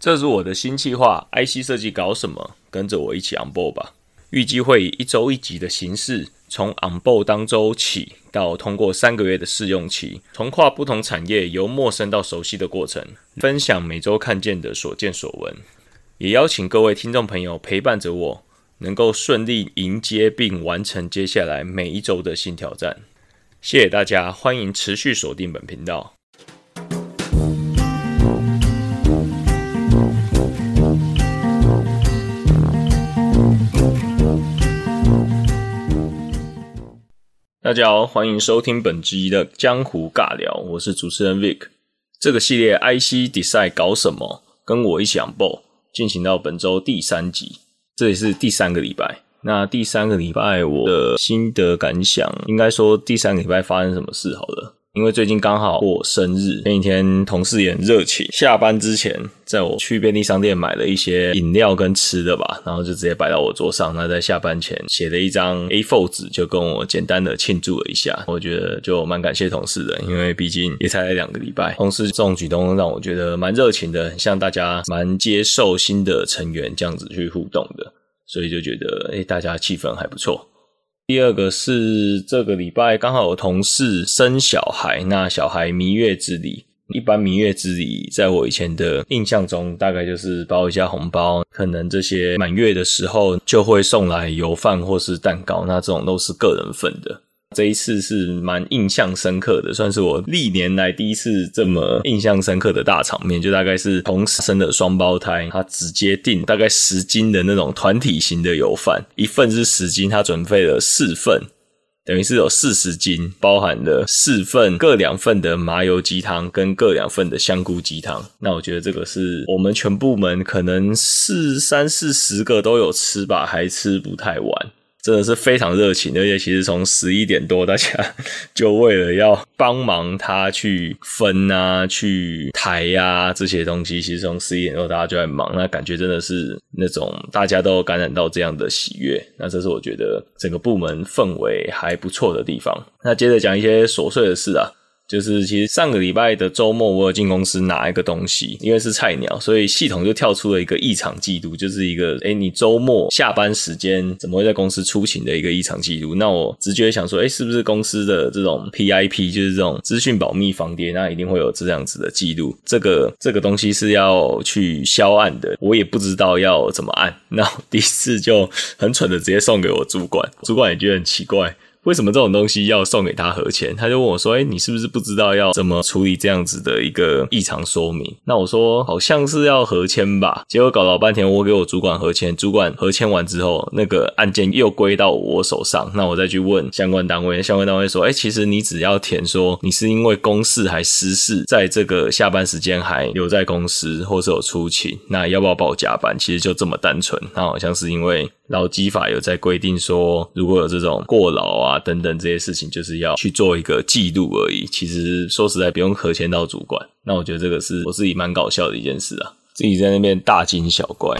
这是我的新计划，IC 设计搞什么？跟着我一起 on board 吧。预计会以一周一集的形式，从 on board 当周起，到通过三个月的试用期，从跨不同产业由陌生到熟悉的过程，分享每周看见的所见所闻，也邀请各位听众朋友陪伴着我，能够顺利迎接并完成接下来每一周的新挑战。谢谢大家，欢迎持续锁定本频道。大家好，欢迎收听本集的江湖尬聊，我是主持人 Vic。这个系列 IC Design 搞什么？跟我一起 on b o 进行到本周第三集，这也是第三个礼拜。那第三个礼拜我的心得感想，应该说第三个礼拜发生什么事好了。因为最近刚好过生日，前几天同事也很热情，下班之前在我去便利商店买了一些饮料跟吃的吧，然后就直接摆到我桌上。那在下班前写了一张 A4 纸，就跟我简单的庆祝了一下。我觉得就蛮感谢同事的，因为毕竟也才两个礼拜，同事这种举动让我觉得蛮热情的，像大家蛮接受新的成员这样子去互动的，所以就觉得哎，大家气氛还不错。第二个是这个礼拜刚好有同事生小孩，那小孩蜜月之礼，一般蜜月之礼，在我以前的印象中，大概就是包一下红包，可能这些满月的时候就会送来油饭或是蛋糕，那这种都是个人份的。这一次是蛮印象深刻的，算是我历年来第一次这么印象深刻的大场面。就大概是同时生的双胞胎，他直接订大概十斤的那种团体型的油饭，一份是十斤，他准备了四份，等于是有四十斤，包含了四份各两份的麻油鸡汤跟各两份的香菇鸡汤。那我觉得这个是我们全部门可能四三四十个都有吃吧，还吃不太完。真的是非常热情，而且其实从十一点多，大家 就为了要帮忙他去分啊、去抬呀这些东西，其实从十一点多大家就在忙，那感觉真的是那种大家都感染到这样的喜悦，那这是我觉得整个部门氛围还不错的地方。那接着讲一些琐碎的事啊。就是其实上个礼拜的周末，我有进公司拿一个东西，因为是菜鸟，所以系统就跳出了一个异常记录，就是一个哎，你周末下班时间怎么会在公司出勤的一个异常记录。那我直觉想说，哎，是不是公司的这种 PIP，就是这种资讯保密防谍，那一定会有这样子的记录。这个这个东西是要去销案的，我也不知道要怎么按，那第一次就很蠢的直接送给我主管，主管也觉得很奇怪。为什么这种东西要送给他核签？他就问我说：“哎，你是不是不知道要怎么处理这样子的一个异常说明？”那我说：“好像是要核签吧。”结果搞老半天，我给我主管核签，主管核签完之后，那个案件又归到我手上。那我再去问相关单位，相关单位说：“哎，其实你只要填说你是因为公事还私事，在这个下班时间还留在公司，或是有出勤，那要不要报加班？其实就这么单纯。那好像是因为。”劳基法有在规定说，如果有这种过劳啊等等这些事情，就是要去做一个记录而已。其实说实在，不用核签到主管。那我觉得这个是我自己蛮搞笑的一件事啊，自己在那边大惊小怪。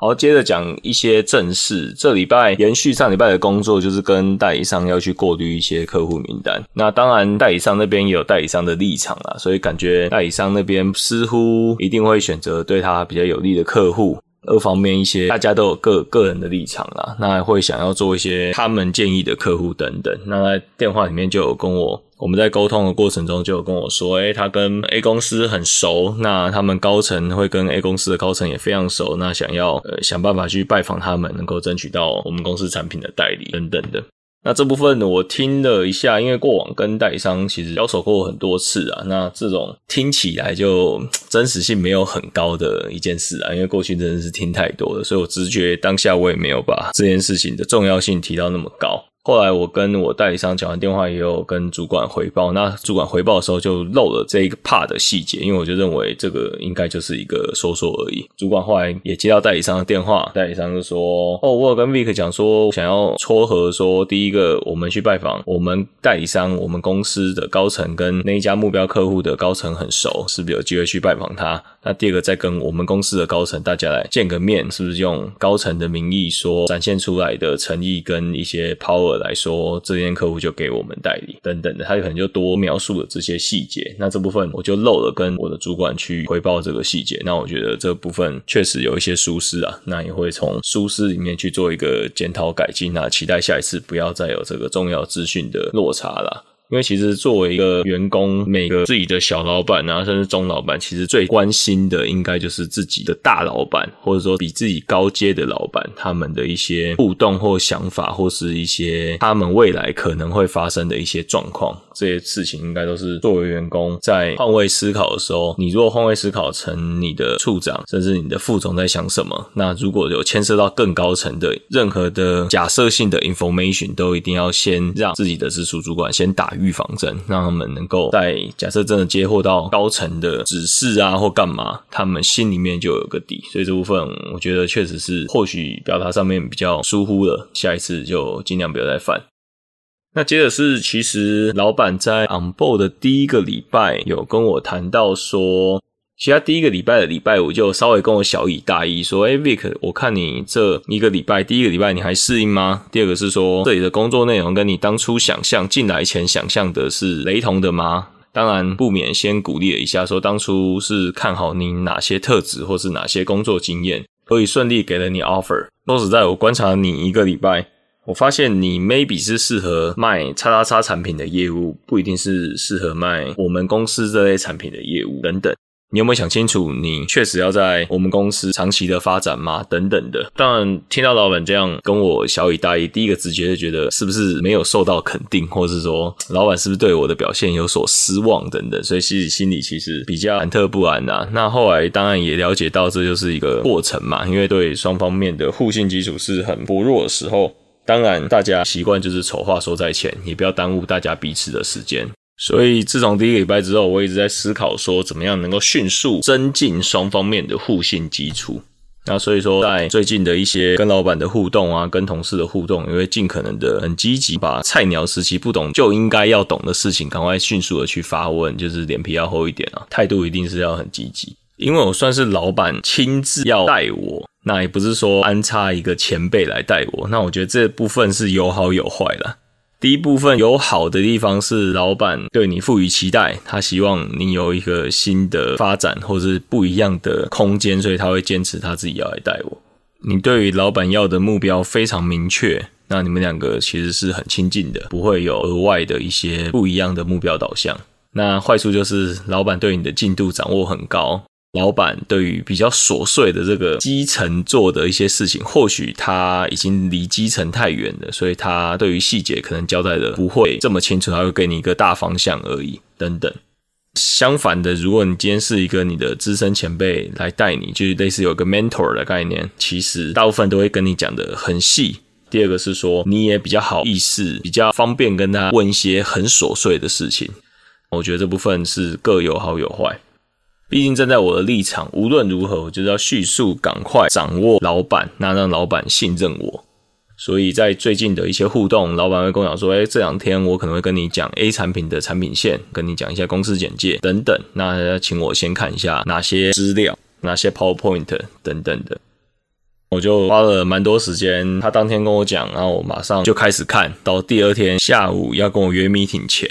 好，接着讲一些正事。这礼拜延续上礼拜的工作，就是跟代理商要去过滤一些客户名单。那当然，代理商那边也有代理商的立场啊，所以感觉代理商那边似乎一定会选择对他比较有利的客户。各方面一些，大家都有个个人的立场啦，那会想要做一些他们建议的客户等等。那在电话里面就有跟我，我们在沟通的过程中就有跟我说，诶，他跟 A 公司很熟，那他们高层会跟 A 公司的高层也非常熟，那想要呃想办法去拜访他们，能够争取到我们公司产品的代理等等的。那这部分，我听了一下，因为过往跟代理商其实交手过很多次啊，那这种听起来就真实性没有很高的一件事啊，因为过去真的是听太多了，所以我直觉当下我也没有把这件事情的重要性提到那么高。后来我跟我代理商讲完电话，也有跟主管回报。那主管回报的时候就漏了这一个 part 的细节，因为我就认为这个应该就是一个说说而已。主管后来也接到代理商的电话，代理商就说：“哦，我有跟 Vic 讲说，想要撮合说，第一个我们去拜访我们代理商，我们公司的高层跟那一家目标客户的高层很熟，是不是有机会去拜访他？那第二个再跟我们公司的高层大家来见个面，是不是用高层的名义说展现出来的诚意跟一些 power？” 来说，这间客户就给我们代理等等的，他可能就多描述了这些细节。那这部分我就漏了跟我的主管去汇报这个细节。那我觉得这部分确实有一些疏失啊，那也会从疏失里面去做一个检讨改进。那期待下一次不要再有这个重要资讯的落差了。因为其实作为一个员工，每个自己的小老板啊，甚至中老板，其实最关心的应该就是自己的大老板，或者说比自己高阶的老板，他们的一些互动或想法，或是一些他们未来可能会发生的一些状况。这些事情应该都是作为员工在换位思考的时候，你如果换位思考成你的处长，甚至你的副总在想什么，那如果有牵涉到更高层的任何的假设性的 information，都一定要先让自己的直属主管先打预防针，让他们能够在假设真的接获到高层的指示啊或干嘛，他们心里面就有个底。所以这部分我觉得确实是或许表达上面比较疏忽了，下一次就尽量不要再犯。那接着是，其实老板在 on board 的第一个礼拜有跟我谈到说，其他第一个礼拜的礼拜五就稍微跟我小以大意说，哎，Vic，我看你这一个礼拜，第一个礼拜你还适应吗？第二个是说，这里的工作内容跟你当初想象进来前想象的是雷同的吗？当然不免先鼓励了一下，说当初是看好你哪些特质或是哪些工作经验，所以顺利给了你 offer。说实在，我观察你一个礼拜。我发现你 maybe 是适合卖叉叉叉产品的业务，不一定是适合卖我们公司这类产品的业务等等。你有没有想清楚，你确实要在我们公司长期的发展吗？等等的。当然，听到老板这样跟我小以大意，第一个直觉就觉得是不是没有受到肯定，或是说老板是不是对我的表现有所失望等等，所以心里心里其实比较忐忑不安呐。那后来当然也了解到，这就是一个过程嘛，因为对双方面的互信基础是很薄弱的时候。当然，大家习惯就是丑话说在前，也不要耽误大家彼此的时间。所以，自从第一个礼拜之后，我一直在思考说，怎么样能够迅速增进双方面的互信基础。那所以说，在最近的一些跟老板的互动啊，跟同事的互动，也会尽可能的很积极，把菜鸟时期不懂就应该要懂的事情，赶快迅速的去发问，就是脸皮要厚一点啊，态度一定是要很积极。因为我算是老板亲自要带我。那也不是说安插一个前辈来带我，那我觉得这部分是有好有坏的。第一部分有好的地方是老板对你赋予期待，他希望你有一个新的发展或是不一样的空间，所以他会坚持他自己要来带我。你对于老板要的目标非常明确，那你们两个其实是很亲近的，不会有额外的一些不一样的目标导向。那坏处就是老板对你的进度掌握很高。老板对于比较琐碎的这个基层做的一些事情，或许他已经离基层太远了，所以他对于细节可能交代的不会这么清楚，他会给你一个大方向而已。等等，相反的，如果你今天是一个你的资深前辈来带你，就是类似有个 mentor 的概念，其实大部分都会跟你讲的很细。第二个是说，你也比较好意思，比较方便跟他问一些很琐碎的事情。我觉得这部分是各有好有坏。毕竟站在我的立场，无论如何，我就是要迅速、赶快掌握老板，那让老板信任我。所以在最近的一些互动，老板会跟我讲说：“哎，这两天我可能会跟你讲 A 产品的产品线，跟你讲一下公司简介等等。那请我先看一下哪些资料、哪些 PowerPoint 等等的。”我就花了蛮多时间。他当天跟我讲，然后我马上就开始看到第二天下午要跟我约 meeting 前。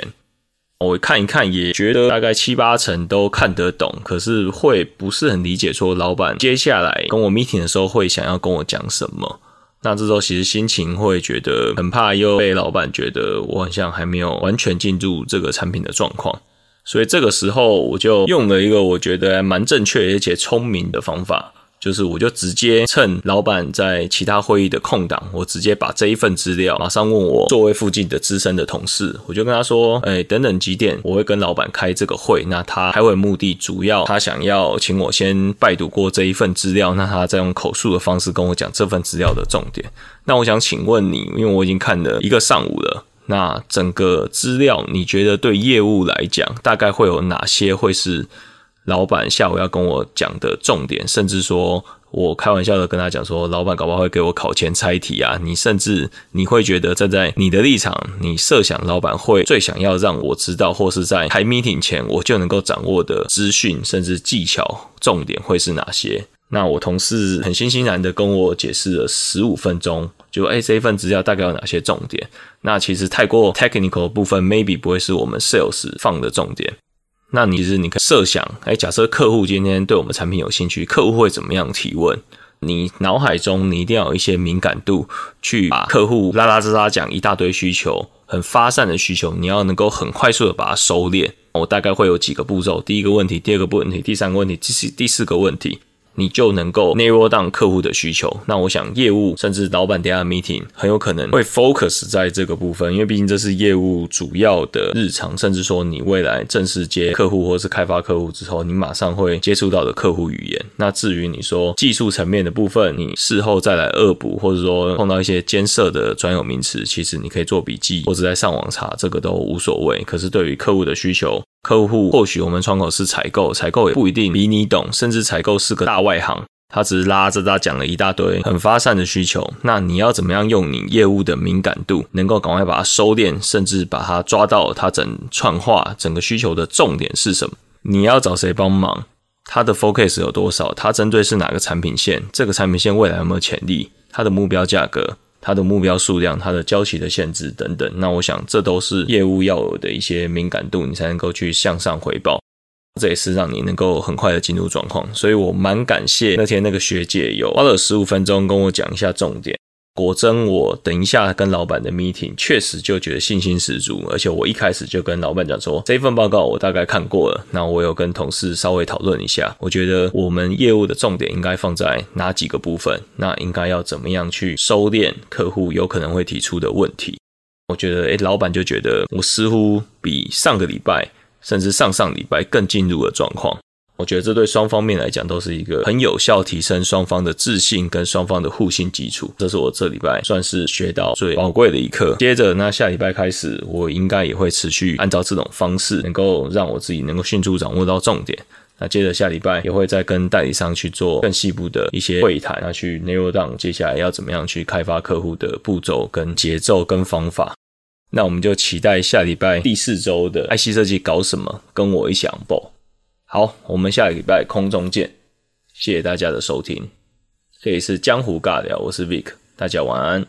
我看一看，也觉得大概七八成都看得懂，可是会不是很理解，说老板接下来跟我 meeting 的时候会想要跟我讲什么。那这时候其实心情会觉得很怕，又被老板觉得我好像还没有完全进入这个产品的状况，所以这个时候我就用了一个我觉得蛮正确而且聪明的方法。就是，我就直接趁老板在其他会议的空档，我直接把这一份资料马上问我座位附近的资深的同事，我就跟他说：“哎，等等几点我会跟老板开这个会？那他开会目的主要他想要请我先拜读过这一份资料，那他再用口述的方式跟我讲这份资料的重点。那我想请问你，因为我已经看了一个上午了，那整个资料你觉得对业务来讲，大概会有哪些会是？”老板下午要跟我讲的重点，甚至说我开玩笑的跟他讲说，老板搞不好会给我考前猜题啊。你甚至你会觉得站在你的立场，你设想老板会最想要让我知道，或是在开 meeting 前我就能够掌握的资讯，甚至技巧重点会是哪些？那我同事很欣欣然的跟我解释了十五分钟。就哎这一份资料大概有哪些重点？那其实太过 technical 的部分，maybe 不会是我们 sales 放的重点。那你其实你可设想，哎，假设客户今天对我们产品有兴趣，客户会怎么样提问？你脑海中你一定要有一些敏感度，去把客户拉拉杂杂讲一大堆需求，很发散的需求，你要能够很快速的把它收敛。我大概会有几个步骤：第一个问题，第二个问题，第三个问题，第四第四个问题。你就能够 narrow down 客户的需求。那我想业务甚至老板等下 meeting 很有可能会 focus 在这个部分，因为毕竟这是业务主要的日常，甚至说你未来正式接客户或是开发客户之后，你马上会接触到的客户语言。那至于你说技术层面的部分，你事后再来恶补，或者说碰到一些艰涩的专有名词，其实你可以做笔记或者在上网查，这个都无所谓。可是对于客户的需求，客户或许我们窗口是采购，采购也不一定比你懂，甚至采购是个大外行，他只是拉着他讲了一大堆很发散的需求。那你要怎么样用你业务的敏感度，能够赶快把它收敛，甚至把它抓到他整串话整个需求的重点是什么？你要找谁帮忙？他的 focus 有多少？他针对是哪个产品线？这个产品线未来有没有潜力？他的目标价格？它的目标数量、它的交期的限制等等，那我想这都是业务要有的一些敏感度，你才能够去向上回报。这也是让你能够很快的进入状况。所以我蛮感谢那天那个学姐有花了十五分钟跟我讲一下重点。果真，我等一下跟老板的 meeting，确实就觉得信心十足。而且我一开始就跟老板讲说，这份报告我大概看过了。那我有跟同事稍微讨论一下，我觉得我们业务的重点应该放在哪几个部分？那应该要怎么样去收敛客户有可能会提出的问题？我觉得，诶，老板就觉得我似乎比上个礼拜，甚至上上礼拜更进入了状况。我觉得这对双方面来讲都是一个很有效提升双方的自信跟双方的互信基础。这是我这礼拜算是学到最宝贵的一课。接着，那下礼拜开始，我应该也会持续按照这种方式，能够让我自己能够迅速掌握到重点。那接着下礼拜也会再跟代理商去做更细部的一些会谈，那去 narrow down 接下来要怎么样去开发客户的步骤、跟节奏、跟方法。那我们就期待下礼拜第四周的 IC 设计搞什么，跟我一起报。好，我们下个礼拜空中见，谢谢大家的收听。这里是江湖尬聊，我是 Vic，大家晚安。